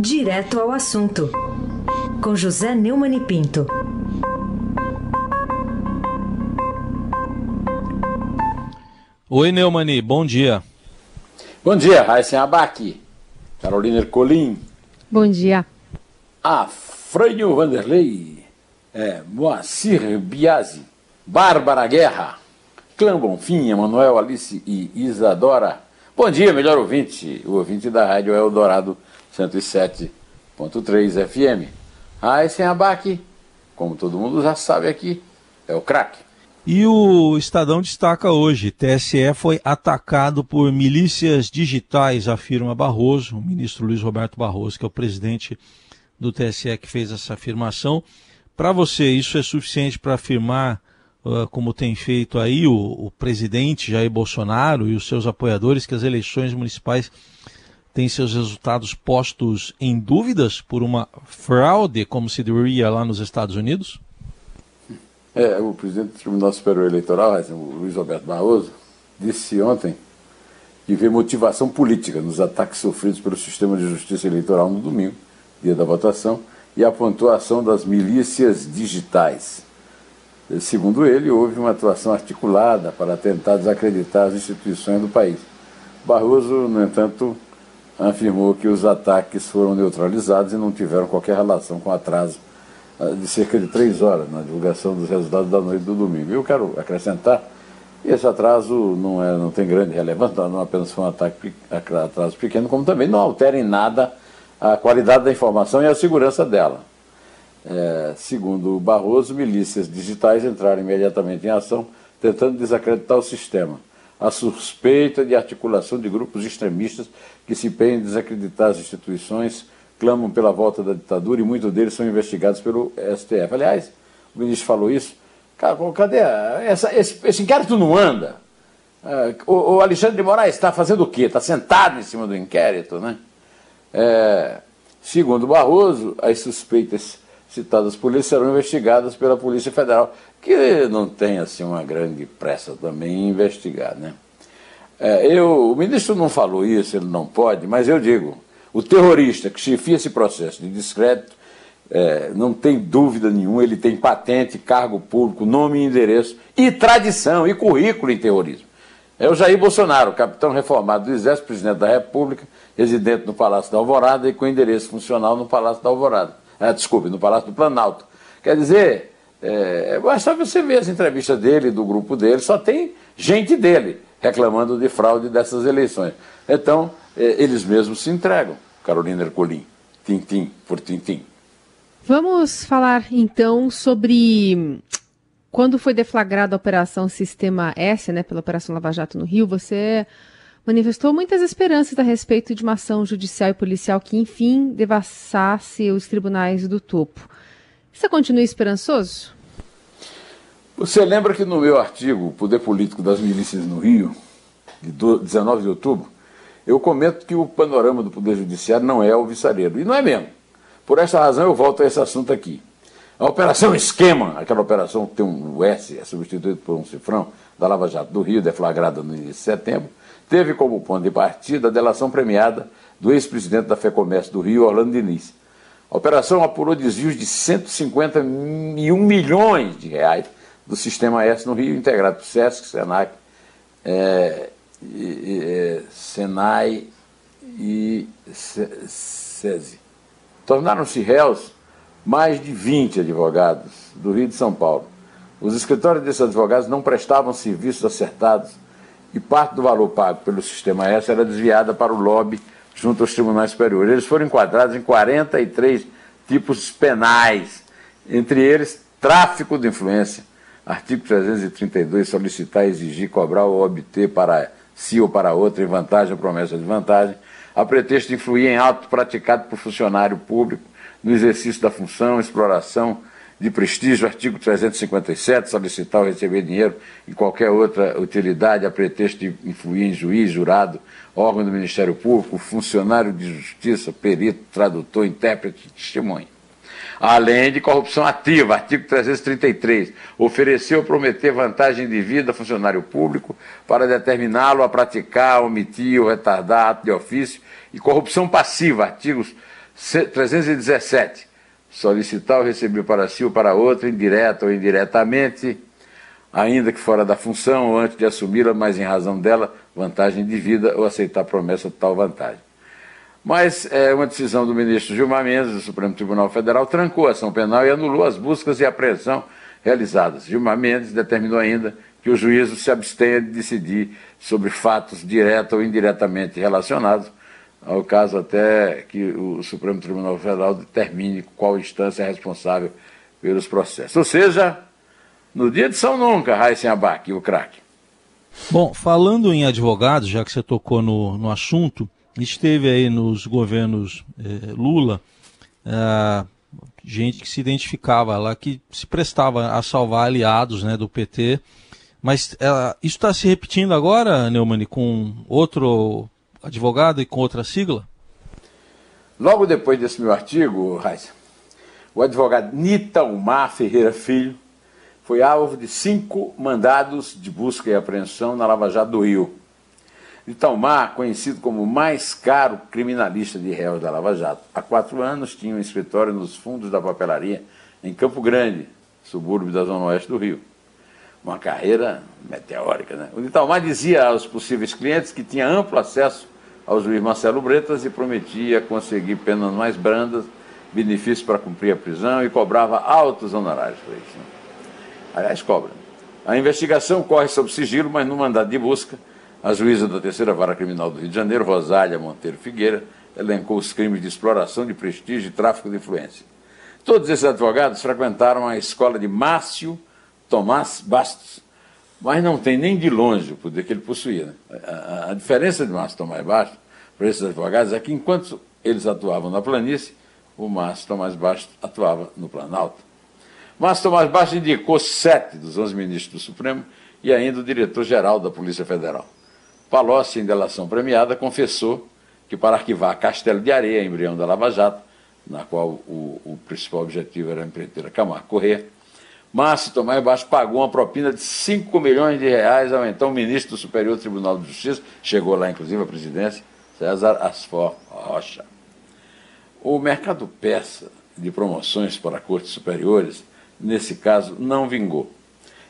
Direto ao assunto, com José Neumann e Pinto. Oi, Neumani, bom dia. Bom dia, Raíssen Abac, Carolina Ercolim. Bom dia. Afrânio Vanderlei, é, Moacir Biasi, Bárbara Guerra, Clã Bonfim, Emanuel Alice e Isadora. Bom dia, melhor ouvinte, o ouvinte da Rádio Eldorado 107.3 FM. Raíssen Abac, como todo mundo já sabe aqui, é o craque. E o Estadão destaca hoje: TSE foi atacado por milícias digitais, afirma Barroso, o ministro Luiz Roberto Barroso, que é o presidente do TSE que fez essa afirmação. Para você, isso é suficiente para afirmar, uh, como tem feito aí o, o presidente Jair Bolsonaro e os seus apoiadores, que as eleições municipais têm seus resultados postos em dúvidas por uma fraude, como se diria lá nos Estados Unidos? É, o presidente do Tribunal Superior Eleitoral, o Luiz Roberto Barroso, disse ontem que vê motivação política nos ataques sofridos pelo sistema de justiça eleitoral no domingo, dia da votação, e apontou a ação das milícias digitais. Segundo ele, houve uma atuação articulada para tentar desacreditar as instituições do país. Barroso, no entanto, afirmou que os ataques foram neutralizados e não tiveram qualquer relação com atraso de cerca de três horas na divulgação dos resultados da noite do domingo. Eu quero acrescentar que esse atraso não, é, não tem grande relevância, não apenas foi um ataque, atraso pequeno, como também não altera em nada a qualidade da informação e a segurança dela. É, segundo Barroso, milícias digitais entraram imediatamente em ação, tentando desacreditar o sistema. A suspeita de articulação de grupos extremistas que se empenham em desacreditar as instituições clamam pela volta da ditadura e muitos deles são investigados pelo STF. Aliás, o ministro falou isso. Cara, cadê? Essa, esse, esse inquérito não anda. É, o, o, Alexandre de Moraes está fazendo o quê? Está sentado em cima do inquérito, né? É, segundo Barroso, as suspeitas citadas por ele serão investigadas pela Polícia Federal, que não tem assim uma grande pressa também em investigar, né? É, eu, o ministro não falou isso, ele não pode, mas eu digo, o terrorista que chefia esse processo de descrédito, é, não tem dúvida nenhuma, ele tem patente, cargo público, nome e endereço, e tradição, e currículo em terrorismo. É o Jair Bolsonaro, capitão reformado do Exército, presidente da República, residente no Palácio da Alvorada e com endereço funcional no Palácio da Alvorada. Ah, desculpe, no Palácio do Planalto. Quer dizer, é, basta você ver as entrevistas dele, do grupo dele, só tem gente dele reclamando de fraude dessas eleições. Então, é, eles mesmos se entregam. Carolina Ercolim, tintim por tintim. Vamos falar então sobre quando foi deflagrada a Operação Sistema S, né, pela Operação Lava Jato no Rio, você manifestou muitas esperanças a respeito de uma ação judicial e policial que, enfim, devassasse os tribunais do topo. Você continua esperançoso? Você lembra que no meu artigo Poder Político das Milícias no Rio, de 19 de outubro, eu comento que o panorama do Poder Judiciário não é alvissareiro. E não é mesmo. Por essa razão eu volto a esse assunto aqui. A Operação Esquema, aquela operação que tem um S, é substituído por um cifrão, da Lava Jato do Rio, deflagrada no início de setembro, teve como ponto de partida a delação premiada do ex-presidente da FEComércio do Rio, Orlando Diniz. A operação apurou desvios de 151 milhões de reais do Sistema S no Rio, integrado por SESC, SENAC, é, e, Senai e SESI. Tornaram-se réus mais de 20 advogados do Rio de São Paulo. Os escritórios desses advogados não prestavam serviços acertados e parte do valor pago pelo sistema S era desviada para o lobby junto aos tribunais superiores. Eles foram enquadrados em 43 tipos penais, entre eles tráfico de influência, artigo 332, solicitar, exigir, cobrar ou obter para si ou para outra, em vantagem ou promessa de vantagem, a pretexto de influir em ato praticado por funcionário público no exercício da função, exploração de prestígio, artigo 357, solicitar ou receber dinheiro em qualquer outra utilidade a pretexto de influir em juiz, jurado, órgão do Ministério Público, funcionário de justiça, perito, tradutor, intérprete, testemunha além de corrupção ativa, artigo 333, ofereceu ou prometer vantagem de vida a funcionário público para determiná-lo a praticar, omitir ou retardar ato de ofício, e corrupção passiva, artigos 317. Solicitar ou receber para si ou para outro, indireta ou indiretamente, ainda que fora da função ou antes de assumi-la, mas em razão dela, vantagem de vida ou aceitar promessa de tal vantagem. Mas é, uma decisão do ministro Gilmar Mendes, do Supremo Tribunal Federal, trancou a ação penal e anulou as buscas e apreensão realizadas. Gilmar Mendes determinou ainda que o juízo se abstenha de decidir sobre fatos direta ou indiretamente relacionados, ao caso até que o Supremo Tribunal Federal determine qual instância é responsável pelos processos. Ou seja, no dia de São Nunca, Raíssen Abac, o craque. Bom, falando em advogados, já que você tocou no, no assunto, esteve aí nos governos eh, Lula eh, gente que se identificava lá, que se prestava a salvar aliados né, do PT. Mas eh, isso está se repetindo agora, Neumann, com outro advogado e com outra sigla? Logo depois desse meu artigo, Raíssa, o advogado Nitalmar Ferreira Filho foi alvo de cinco mandados de busca e apreensão na Lava Jato do Rio. Italmar, conhecido como o mais caro criminalista de réus da Lava Jato, há quatro anos tinha um escritório nos fundos da papelaria em Campo Grande, subúrbio da Zona Oeste do Rio. Uma carreira meteórica, né? O Italmar dizia aos possíveis clientes que tinha amplo acesso ao juiz Marcelo Bretas e prometia conseguir penas mais brandas, benefícios para cumprir a prisão e cobrava altos honorários por isso. Né? Aliás, cobra. A investigação corre sob sigilo, mas no mandado de busca a juíza da terceira vara criminal do Rio de Janeiro, Rosália Monteiro Figueira, elencou os crimes de exploração de prestígio e tráfico de influência. Todos esses advogados frequentaram a escola de Márcio Tomás Bastos, mas não tem nem de longe o poder que ele possuía. Né? A, a, a, diferença de Márcio Tomás Bastos para esses advogados é que, enquanto eles atuavam na planície, o Márcio Tomás Bastos atuava no Planalto. Márcio Tomás Bastos indicou sete dos onze ministros do Supremo e ainda o diretor-geral da Polícia Federal. Palocci, em delação premiada, confessou que para arquivar Castelo de Areia, embrião da Lava Jato, na qual o, o principal objetivo era a empreiteira Camargo Corrêa, Márcio Tomás Baixo pagou uma propina de 5 milhões de reais ao então ministro do Superior Tribunal de Justiça, chegou lá inclusive a presidência, César Asfor Rocha. O mercado persa de promoções para cortes superiores, nesse caso, não vingou.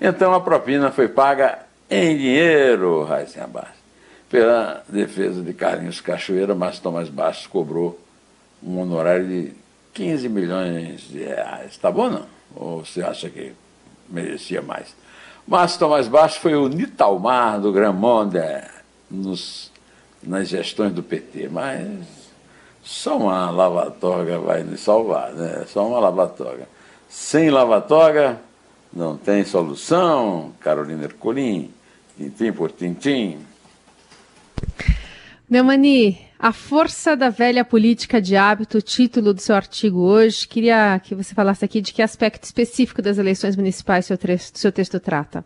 Então a propina foi paga em dinheiro, Raíssen Abaixo. Pela defesa de Carlinhos Cachoeira, Márcio Tomás Bastos cobrou um honorário de 15 milhões de reais. Tá bom não? Ou você acha que merecia mais? Márcio Tomás Bastos foi o Nitalmar do Grand Monde nos, nas gestões do PT, mas só uma lavatória vai nos salvar, né? Só uma lavatória. Sem lavatória não tem solução, Carolina Ercolim, tintim por tintim. Neumani, a força da velha política de hábito, título do seu artigo hoje. Queria que você falasse aqui de que aspecto específico das eleições municipais seu, texto, seu texto trata.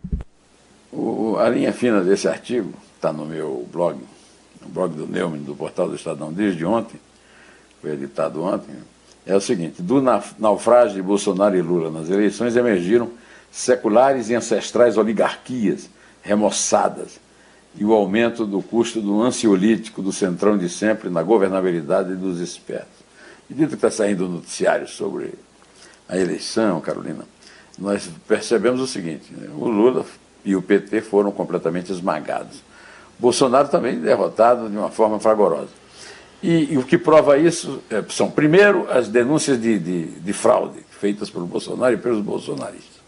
O, a linha fina desse artigo está no meu blog, no blog do Neumann, do portal do Estadão, desde ontem, foi editado ontem. É o seguinte: do naufrágio de Bolsonaro e Lula nas eleições emergiram seculares e ancestrais oligarquias remoçadas e o aumento do custo do ansiolítico do centrão de sempre na governabilidade dos espertos. Medida que está saindo o noticiário sobre a eleição, Carolina, nós percebemos o seguinte: né? o Lula e o PT foram completamente esmagados. Bolsonaro também derrotado de uma forma fragorosa. E, e o que prova isso é, são, primeiro, as denúncias de, de, de fraude feitas pelo Bolsonaro e pelos bolsonaristas.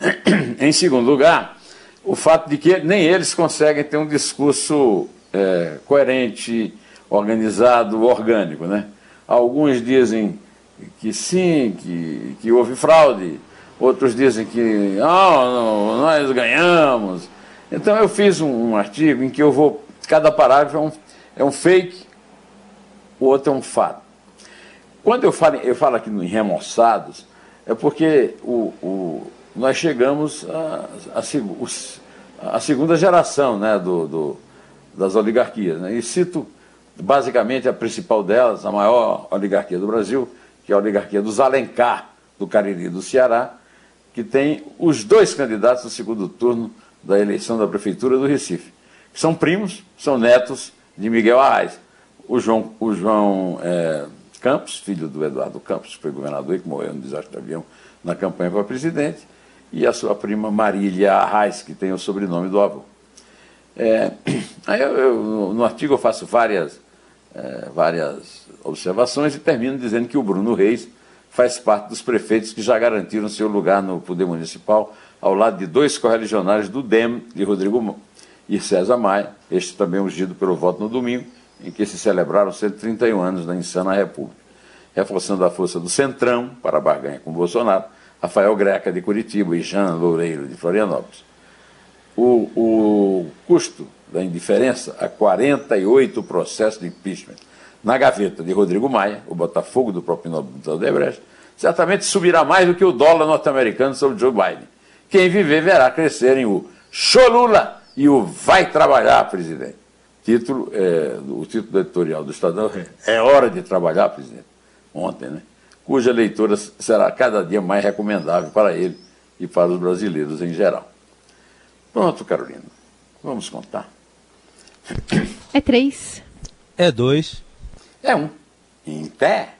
em segundo lugar, o fato de que nem eles conseguem ter um discurso é, coerente, organizado, orgânico. Né? Alguns dizem que sim, que, que houve fraude, outros dizem que não, não nós ganhamos. Então eu fiz um, um, artigo em que eu vou, cada parágrafo é um, é um fake, o outro é um fato. Quando eu falo, eu falo aqui em remoçados, é porque o, o, nós chegamos a segunda geração né, do, do, das oligarquias. Né? E cito basicamente a principal delas, a maior oligarquia do Brasil, que é a oligarquia dos Alencar, do Cariri do Ceará, que tem os dois candidatos no segundo turno da eleição da Prefeitura do Recife, que são primos, são netos de Miguel Arraes. O João, o João é, Campos, filho do Eduardo Campos, que foi governador e que morreu no desastre de avião na campanha para presidente, e a sua prima Marília Arraes, que tem o sobrenome do avô. É, aí eu, eu, no artigo eu faço várias, é, várias observações e termino dizendo que o Bruno Reis faz parte dos prefeitos que já garantiram seu lugar no poder municipal, ao lado de dois correligionários do DEM, de Rodrigo e César Maia, este também ungido pelo voto no domingo, em que se celebraram 131 anos da insana República. Reforçando a força do Centrão para a barganha com Bolsonaro, Rafael Greca de Curitiba e Jean Loureiro de Florianópolis. O, o custo da indiferença a 48 processos de impeachment na gaveta de Rodrigo Maia, o Botafogo do próprio nome do Odebrecht, certamente subirá mais do que o dólar norte-americano sobre Joe Biden. Quem viver verá crescerem o Cholula e o Vai Trabalhar, presidente. Título, é, o título do editorial do Estadão é, é Hora de Trabalhar, presidente. Ontem, né? Cuja leitura será cada dia mais recomendável para ele e para os brasileiros em geral. Pronto, Carolina. Vamos contar. É três. É dois. É um. Em pé.